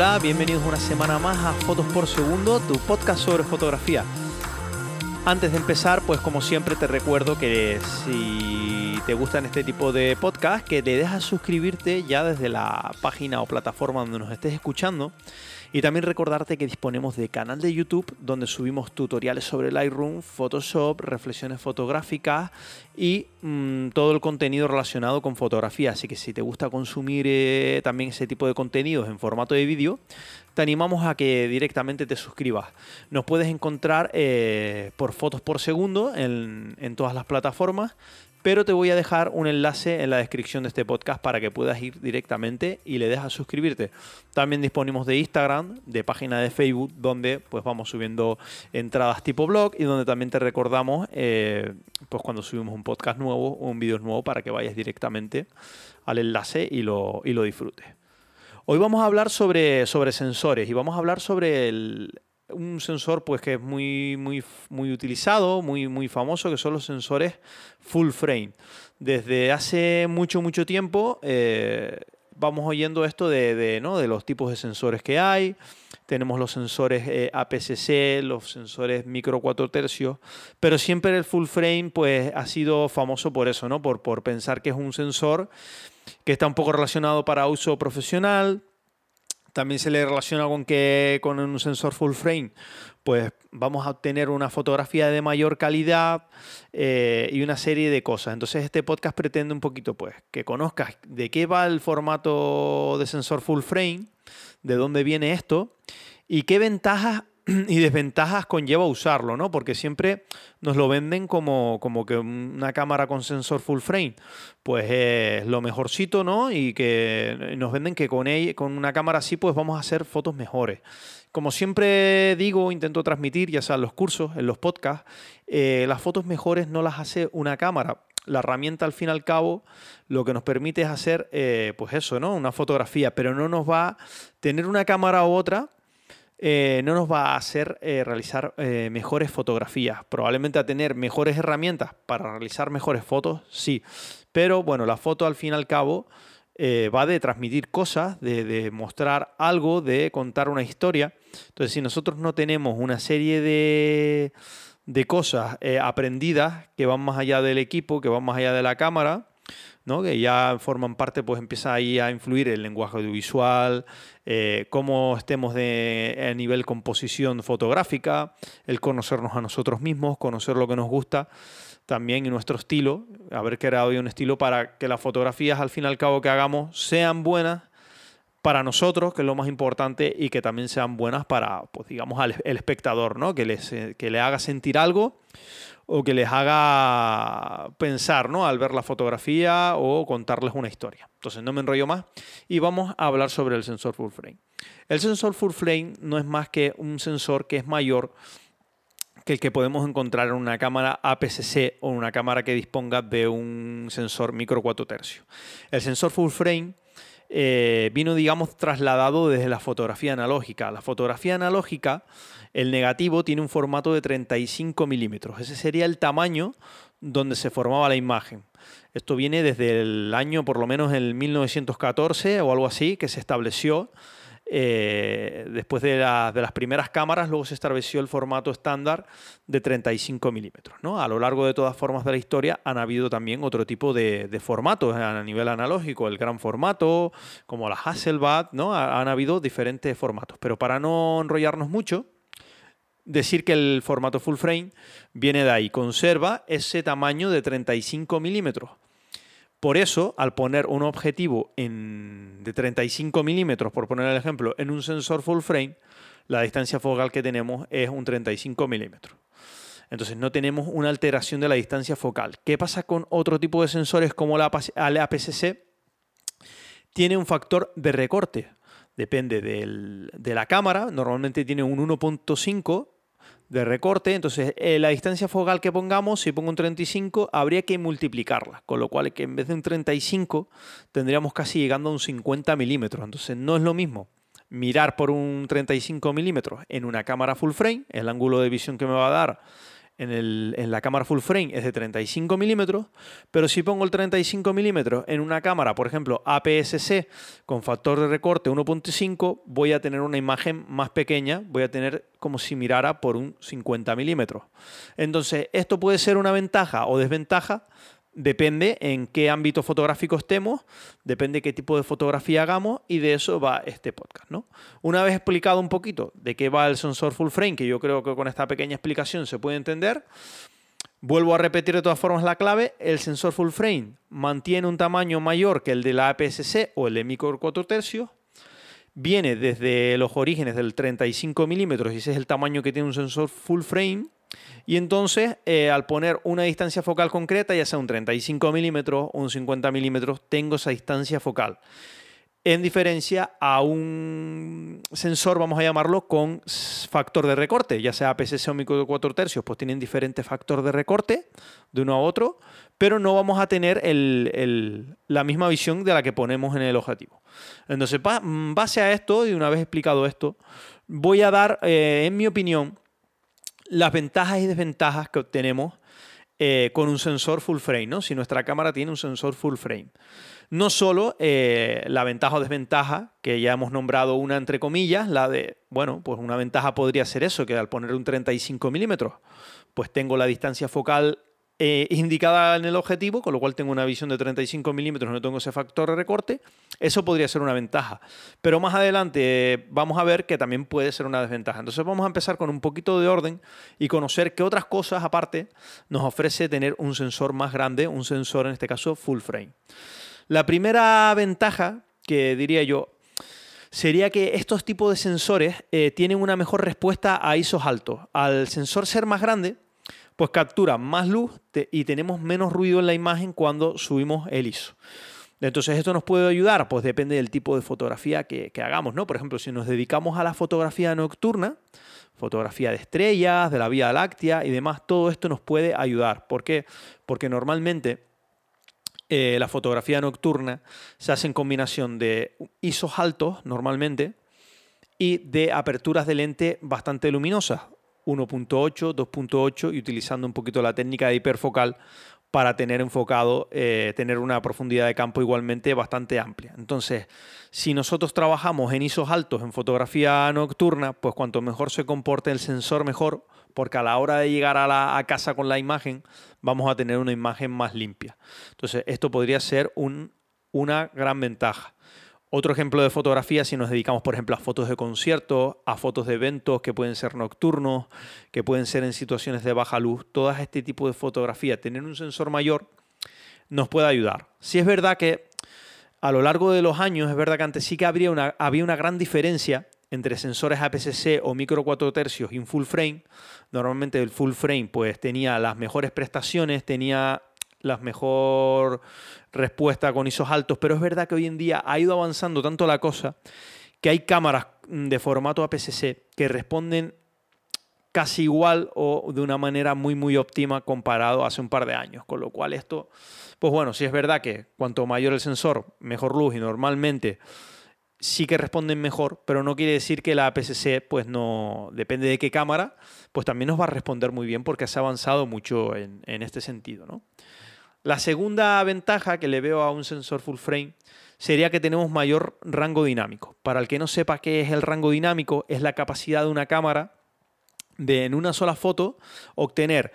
Hola, bienvenidos una semana más a Fotos por Segundo, tu podcast sobre fotografía. Antes de empezar, pues como siempre te recuerdo que si te gustan este tipo de podcast, que te dejas suscribirte ya desde la página o plataforma donde nos estés escuchando y también recordarte que disponemos de canal de YouTube donde subimos tutoriales sobre Lightroom, Photoshop, reflexiones fotográficas y mm, todo el contenido relacionado con fotografía. Así que si te gusta consumir eh, también ese tipo de contenidos en formato de vídeo, te animamos a que directamente te suscribas. Nos puedes encontrar eh, por fotos por segundo en, en todas las plataformas pero te voy a dejar un enlace en la descripción de este podcast para que puedas ir directamente y le dejas suscribirte. También disponemos de Instagram, de página de Facebook, donde pues vamos subiendo entradas tipo blog y donde también te recordamos eh, pues cuando subimos un podcast nuevo o un vídeo nuevo para que vayas directamente al enlace y lo, y lo disfrutes. Hoy vamos a hablar sobre, sobre sensores y vamos a hablar sobre el, un sensor pues que es muy, muy, muy utilizado, muy, muy famoso, que son los sensores full frame. Desde hace mucho, mucho tiempo eh, vamos oyendo esto de, ¿no? de, los tipos de sensores que hay. Tenemos los sensores eh, los sensores micro 4 tercios, pero siempre el full frame pues ha sido famoso por eso, ¿no? Por, por pensar que es un sensor que está un poco relacionado para uso profesional, también se le relaciona con que con un sensor full frame, pues vamos a obtener una fotografía de mayor calidad eh, y una serie de cosas. Entonces este podcast pretende un poquito, pues, que conozcas de qué va el formato de sensor full frame, de dónde viene esto y qué ventajas y desventajas conlleva usarlo, ¿no? Porque siempre nos lo venden como, como que una cámara con sensor full frame, pues es lo mejorcito, ¿no? Y que nos venden que con, ella, con una cámara así, pues vamos a hacer fotos mejores. Como siempre digo, intento transmitir, ya sea en los cursos, en los podcasts, eh, las fotos mejores no las hace una cámara. La herramienta, al fin y al cabo, lo que nos permite es hacer, eh, pues eso, ¿no? Una fotografía, pero no nos va a tener una cámara u otra eh, no nos va a hacer eh, realizar eh, mejores fotografías. Probablemente a tener mejores herramientas para realizar mejores fotos, sí. Pero bueno, la foto al fin y al cabo va de transmitir cosas, de, mostrar algo, de contar una historia. Entonces, si nosotros no tenemos una serie de, de cosas aprendidas que van más allá del equipo, que van más allá de la cámara, que ya forman parte, pues empieza ahí a influir el lenguaje audiovisual, eh, cómo estemos de, a nivel composición fotográfica, el conocernos a nosotros mismos, conocer lo que nos gusta también y nuestro estilo, haber creado un estilo para que las fotografías al fin y al cabo que hagamos sean buenas para nosotros, que es lo más importante, y que también sean buenas para, pues digamos, al el espectador, ¿no? Que, les, que le haga sentir algo o que les haga pensar ¿no? al ver la fotografía o contarles una historia. Entonces no me enrollo más y vamos a hablar sobre el sensor full frame. El sensor full frame no es más que un sensor que es mayor que el que podemos encontrar en una cámara APS-C o una cámara que disponga de un sensor micro 4 tercios. El sensor full frame eh, vino, digamos, trasladado desde la fotografía analógica. La fotografía analógica el negativo tiene un formato de 35 milímetros. Ese sería el tamaño donde se formaba la imagen. Esto viene desde el año, por lo menos en 1914 o algo así, que se estableció. Eh, después de, las primeras cámaras, luego se estableció el formato estándar de 35 milímetros. ¿no? A lo largo de todas formas de la historia han habido también otro tipo de, formatos a nivel analógico, el gran formato, como la Hasselblad, ¿no? han habido diferentes formatos. Pero para no enrollarnos mucho, decir que el formato full frame viene de ahí, conserva ese tamaño de 35 milímetros. Por eso, al poner un objetivo de 35 milímetros, por poner el ejemplo, en un sensor full frame, la distancia focal que tenemos es un 35 milímetros. Entonces no tenemos una alteración de la distancia focal. ¿Qué pasa con otro tipo de sensores como la APS-C? Tiene un factor de recorte depende de la cámara, normalmente tiene un 1.5 de recorte, entonces eh, la distancia focal que pongamos, si pongo un 35, habría que multiplicarla, con lo cual que en vez de un 35 tendríamos casi llegando a un 50 milímetros, entonces no es lo mismo mirar por un 35 milímetros en una cámara full frame, el ángulo de visión que me va a dar en, la cámara full frame es de 35 milímetros, pero si pongo el 35 milímetros en una cámara, por ejemplo, APS-C con factor de recorte 1.5, voy a tener una imagen más pequeña, voy a tener como si mirara por un 50 milímetros. Entonces, esto puede ser una ventaja o desventaja Depende en qué ámbito fotográfico estemos, depende qué tipo de fotografía hagamos y de eso va este podcast. ¿no? Una vez explicado un poquito de qué va el sensor full frame, que yo creo que con esta pequeña explicación se puede entender, vuelvo a repetir de todas formas la clave, el sensor full frame mantiene un tamaño mayor que el de la APS-C o el de micro 4 tercios, viene desde los orígenes del 35 milímetros y ese es el tamaño que tiene un sensor full frame y entonces, eh, al poner una distancia focal concreta, ya sea un 35 milímetros o un 50 milímetros, tengo esa distancia focal. En diferencia a un sensor, vamos a llamarlo, con factor de recorte, ya sea PCC o micro 4 tercios, pues tienen diferentes factores de recorte de uno a otro, pero no vamos a tener la misma visión de la que ponemos en el objetivo. Entonces, base a esto, y una vez explicado esto, voy a dar, eh, en mi opinión, las ventajas y desventajas que obtenemos eh, con un sensor full frame, ¿no? Si nuestra cámara tiene un sensor full frame. No solo eh, la ventaja o desventaja, que ya hemos nombrado una entre comillas, la de, bueno, pues una ventaja podría ser eso, que al poner un 35 milímetros, pues tengo la distancia focal eh, indicada en el objetivo, con lo cual tengo una visión de 35 milímetros, no tengo ese factor de recorte, eso podría ser una ventaja. Pero más adelante eh, vamos a ver que también puede ser una desventaja. Entonces vamos a empezar con un poquito de orden y conocer qué otras cosas aparte nos ofrece tener un sensor más grande, un sensor en este caso full frame. La primera ventaja que diría yo sería que estos tipos de sensores eh, tienen una mejor respuesta a ISOs altos. Al sensor ser más grande, pues captura más luz y tenemos menos ruido en la imagen cuando subimos el ISO. Entonces, ¿esto nos puede ayudar? Pues depende del tipo de fotografía que, hagamos, ¿no? Por ejemplo, si nos dedicamos a la fotografía nocturna, fotografía de estrellas, de la Vía Láctea y demás, todo esto nos puede ayudar. ¿Por qué? Porque normalmente eh, la fotografía nocturna se hace en combinación de ISOs altos, normalmente, y de aperturas de lente bastante luminosas. 1.8, 2.8 y utilizando un poquito la técnica de hiperfocal para tener enfocado, eh, tener una profundidad de campo igualmente bastante amplia. Entonces, si nosotros trabajamos en ISOs altos en fotografía nocturna, pues cuanto mejor se comporte el sensor, mejor, porque a la hora de llegar a, la, casa con la imagen, vamos a tener una imagen más limpia. Entonces, esto podría ser una gran ventaja. Otro ejemplo de fotografía, si nos dedicamos, por ejemplo, a fotos de conciertos, a fotos de eventos que pueden ser nocturnos, que pueden ser en situaciones de baja luz, todo este tipo de fotografía, tener un sensor mayor nos puede ayudar. Si es verdad que a lo largo de los años, es verdad que antes sí que habría una, había una gran diferencia entre sensores APS-C o micro 4 tercios y un full frame. Normalmente el full frame pues tenía las mejores prestaciones, tenía la mejor respuesta con ISOs altos, pero es verdad que hoy en día ha ido avanzando tanto la cosa que hay cámaras de formato APS-C que responden casi igual o de una manera muy muy óptima comparado hace un par de años, con lo cual esto, pues bueno, sí es verdad que cuanto mayor el sensor, mejor luz y normalmente sí que responden mejor, pero no quiere decir que la APS-C, pues no, depende de qué cámara, pues también nos va a responder muy bien porque se ha avanzado mucho en, en este sentido, ¿no? La segunda ventaja que le veo a un sensor full frame sería que tenemos mayor rango dinámico. Para el que no sepa qué es el rango dinámico, es la capacidad de una cámara de en una sola foto obtener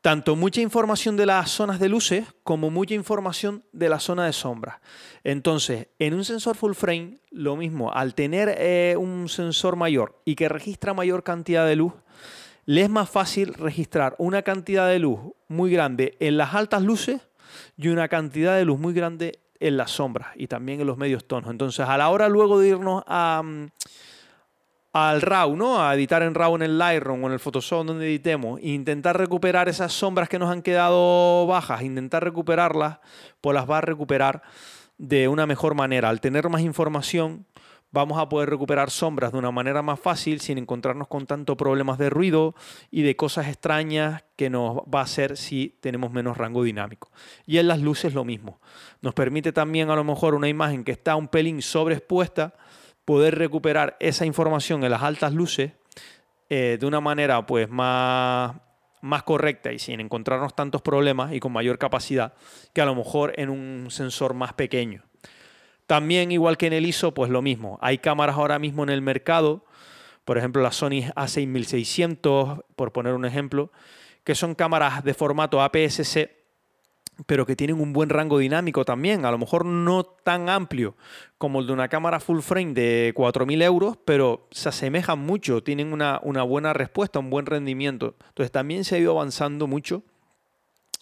tanto mucha información de las zonas de luces como mucha información de la zona de sombra. Entonces, en un sensor full frame, lo mismo, al tener eh, un sensor mayor y que registra mayor cantidad de luz, le es más fácil registrar una cantidad de luz muy grande en las altas luces y una cantidad de luz muy grande en las sombras y también en los medios tonos. Entonces, a la hora luego de irnos a, mm, al RAW, ¿no? A editar en RAW en el Lightroom o en el Photoshop donde editemos, e intentar recuperar esas sombras que nos han quedado bajas, intentar recuperarlas, pues las va a recuperar de una mejor manera. Al tener más información, vamos a poder recuperar sombras de una manera más fácil sin encontrarnos con tanto problemas de ruido y de cosas extrañas que nos va a hacer si tenemos menos rango dinámico. Y en las luces lo mismo. Nos permite también a lo mejor una imagen que está un pelín sobreexpuesta, poder recuperar esa información en las altas luces eh, de una manera pues más más correcta y sin encontrarnos tantos problemas y con mayor capacidad que a lo mejor en un sensor más pequeño. También, igual que en el ISO, pues lo mismo. Hay cámaras ahora mismo en el mercado, por ejemplo la Sony A6600, por poner un ejemplo, que son cámaras de formato APS-C pero que tienen un buen rango dinámico también, a lo mejor no tan amplio como el de una cámara full frame de 4.000 euros, pero se asemejan mucho, tienen una, una, buena respuesta, un buen rendimiento. Entonces también se ha ido avanzando mucho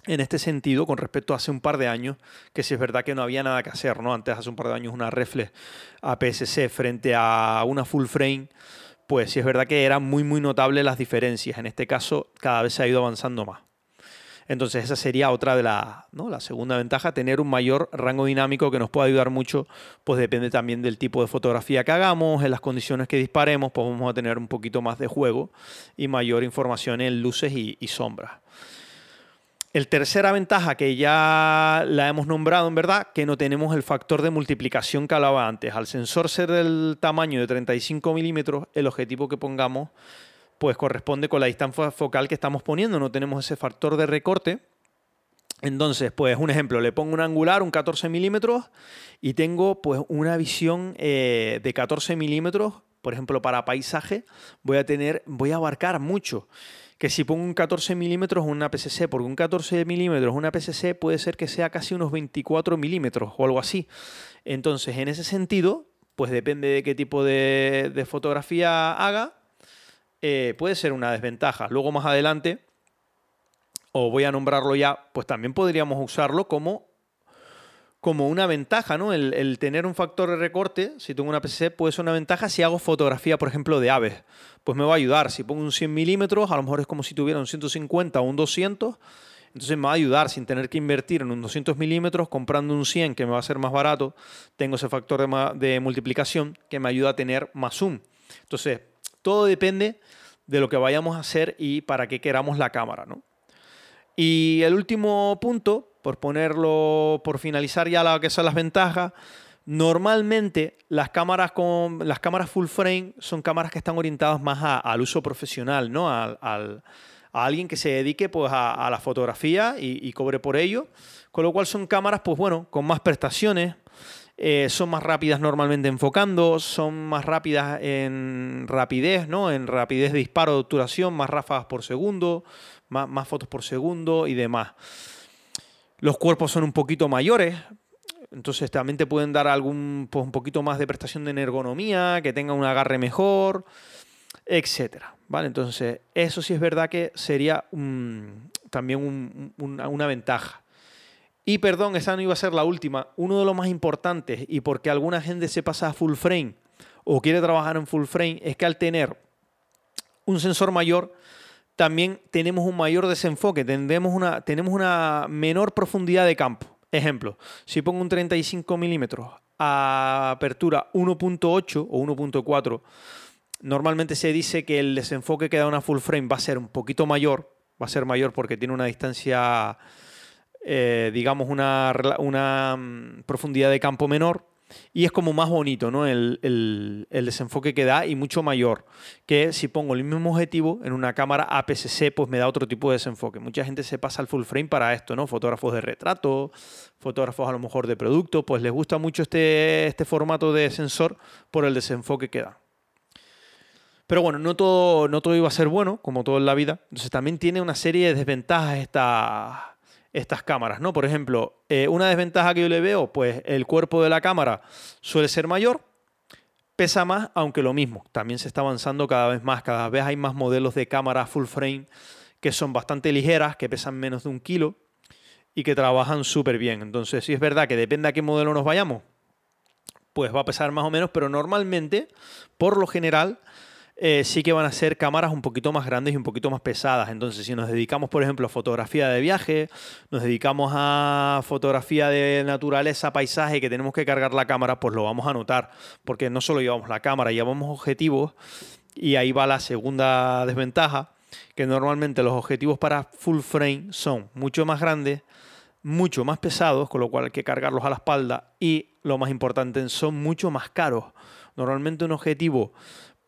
en este sentido con respecto a hace un par de años, que si es verdad que no había nada que hacer, ¿no? Antes, hace un par de años, una reflex APS-C frente a una full frame, pues sí es verdad que eran muy, muy notables las diferencias. En este caso, cada vez se ha ido avanzando más. Entonces esa sería otra de la, ¿no? la segunda ventaja, tener un mayor rango dinámico que nos puede ayudar mucho, pues depende también del tipo de fotografía que hagamos, en las condiciones que disparemos, pues vamos a tener un poquito más de juego y mayor información en luces y, sombras. El tercera ventaja que ya la hemos nombrado en verdad, que no tenemos el factor de multiplicación que hablaba antes. Al sensor ser del tamaño de 35 milímetros, el objetivo que pongamos pues corresponde con la distancia focal que estamos poniendo, no tenemos ese factor de recorte. Entonces, pues un ejemplo, le pongo un angular, un 14 milímetros, y tengo pues una visión eh, de 14 milímetros, por ejemplo, para paisaje, voy a tener, voy a abarcar mucho. Que si pongo un 14 milímetros una PSC, porque un 14 milímetros una PSC puede ser que sea casi unos 24 milímetros o algo así. Entonces, en ese sentido, pues depende de qué tipo de, de fotografía haga, eh, puede ser una desventaja. Luego más adelante, o voy a nombrarlo ya, pues también podríamos usarlo como, como una ventaja, ¿no? El, tener un factor de recorte, si tengo una PC, puede ser una ventaja si hago fotografía, por ejemplo, de aves. Pues me va a ayudar. Si pongo un 100 milímetros, a lo mejor es como si tuviera un 150 o un 200. Entonces me va a ayudar sin tener que invertir en un 200 milímetros, comprando un 100 que me va a ser más barato. Tengo ese factor de, de multiplicación que me ayuda a tener más zoom. Entonces, todo depende de lo que vayamos a hacer y para qué queramos la cámara. ¿no? Y el último punto, por ponerlo, por finalizar ya lo que son las ventajas, normalmente las cámaras, con, las cámaras full frame son cámaras que están orientadas más al uso profesional, ¿no? a alguien que se dedique pues, a, la fotografía y, y, cobre por ello. Con lo cual son cámaras, pues bueno, con más prestaciones, eh, son más rápidas normalmente enfocando, son más rápidas en rapidez, ¿no? En rapidez de disparo, de obturación, más ráfagas por segundo, más, fotos por segundo y demás. Los cuerpos son un poquito mayores, entonces también te pueden dar algún, pues, un poquito más de prestación de ergonomía, que tenga un agarre mejor, etcétera. ¿Vale? Entonces, eso sí es verdad que sería también una ventaja. Y perdón, esa no iba a ser la última. Uno de los más importantes y porque alguna gente se pasa a full frame o quiere trabajar en full frame es que al tener un sensor mayor también tenemos un mayor desenfoque, tenemos una, tenemos una menor profundidad de campo. Ejemplo, si pongo un 35 milímetros a apertura 1.8 o 1.4, normalmente se dice que el desenfoque que da una full frame va a ser un poquito mayor, va a ser mayor porque tiene una distancia eh, digamos, una, una, mm, profundidad de campo menor y es como más bonito, ¿no? El, el, desenfoque que da y mucho mayor que si pongo el mismo objetivo en una cámara APS-C, pues me da otro tipo de desenfoque. Mucha gente se pasa al full frame para esto, ¿no? Fotógrafos de retrato, fotógrafos a lo mejor de producto, pues les gusta mucho este, este formato de sensor por el desenfoque que da. Pero bueno, no todo, no todo iba a ser bueno, como todo en la vida. Entonces también tiene una serie de desventajas esta, estas cámaras, ¿no? Por ejemplo, eh, una desventaja que yo le veo, pues el cuerpo de la cámara suele ser mayor, pesa más, aunque lo mismo, también se está avanzando cada vez más, cada vez hay más modelos de cámara full frame que son bastante ligeras, que pesan menos de un kilo y que trabajan súper bien. Entonces, si es verdad que depende a qué modelo nos vayamos, pues va a pesar más o menos, pero normalmente, por lo general, eh, sí que van a ser cámaras un poquito más grandes y un poquito más pesadas. Entonces, si nos dedicamos, por ejemplo, a fotografía de viaje, nos dedicamos a fotografía de naturaleza, paisaje, que tenemos que cargar la cámara, pues lo vamos a notar, porque no solo llevamos la cámara, llevamos objetivos y ahí va la segunda desventaja, que normalmente los objetivos para full frame son mucho más grandes, mucho más pesados, con lo cual hay que cargarlos a la espalda y, lo más importante, son mucho más caros. Normalmente un objetivo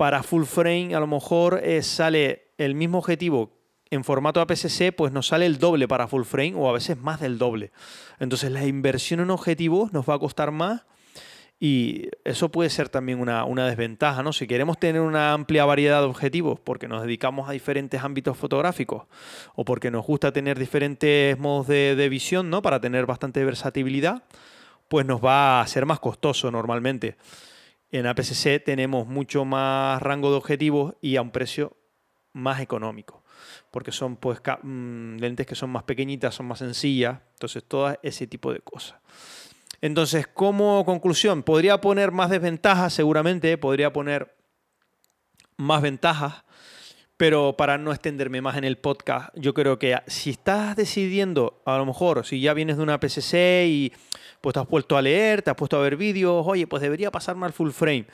para full frame a lo mejor eh, sale el mismo objetivo en formato APS-C pues nos sale el doble para full frame o a veces más del doble. Entonces la inversión en objetivos nos va a costar más y eso puede ser también una, desventaja, ¿no? Si queremos tener una amplia variedad de objetivos porque nos dedicamos a diferentes ámbitos fotográficos o porque nos gusta tener diferentes modos de, de visión, ¿no? Para tener bastante versatilidad, pues nos va a ser más costoso normalmente. En APS-C tenemos mucho más rango de objetivos y a un precio más económico, porque son pues mm, lentes que son más pequeñitas, son más sencillas, entonces todo ese tipo de cosas. Entonces, como conclusión, podría poner más desventajas, seguramente, podría poner más ventajas, pero para no extenderme más en el podcast, yo creo que si estás decidiendo, a lo mejor, si ya vienes de una PCC y pues te has puesto a leer, te has puesto a ver vídeos, oye, pues debería pasarme al full frame.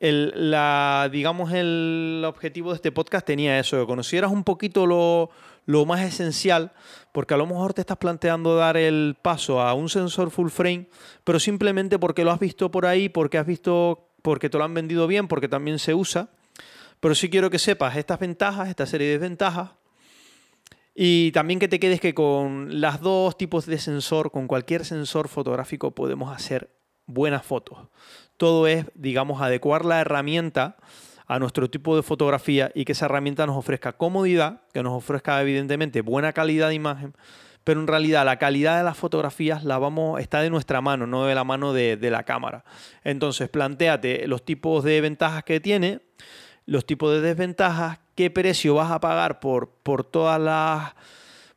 El, la, digamos, el objetivo de este podcast tenía eso, que conocieras un poquito lo, lo más esencial, porque a lo mejor te estás planteando dar el paso a un sensor full frame, pero simplemente porque lo has visto por ahí, porque has visto, porque te lo han vendido bien, porque también se usa. Pero sí quiero que sepas estas ventajas, esta serie de desventajas, y también que te quedes que con las dos tipos de sensor, con cualquier sensor fotográfico podemos hacer buenas fotos. Todo es, digamos, adecuar la herramienta a nuestro tipo de fotografía y que esa herramienta nos ofrezca comodidad, que nos ofrezca evidentemente buena calidad de imagen, pero en realidad la calidad de las fotografías la vamos, está de nuestra mano, no de la mano de, de la cámara. Entonces, planteate los tipos de ventajas que tiene, los tipos de desventajas, qué precio vas a pagar por, por todas las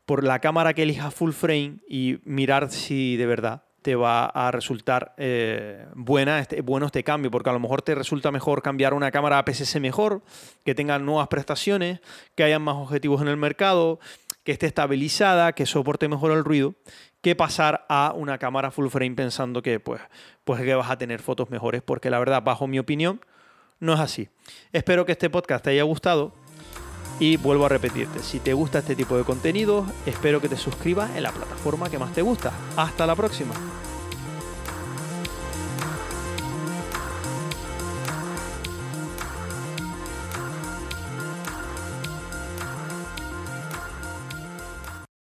por la cámara que elijas full frame y mirar si de verdad te va a resultar eh, buena este, bueno este cambio, porque a lo mejor te resulta mejor cambiar una cámara APS-C mejor, que tenga nuevas prestaciones, que haya más objetivos en el mercado, que esté estabilizada, que soporte mejor el ruido, que pasar a una cámara full frame pensando que pues, pues que vas a tener fotos mejores, porque la verdad, bajo mi opinión, no es así. Espero que este podcast te haya gustado y vuelvo a repetirte, si te gusta este tipo de contenido, espero que te suscribas en la plataforma que más te gusta. Hasta la próxima.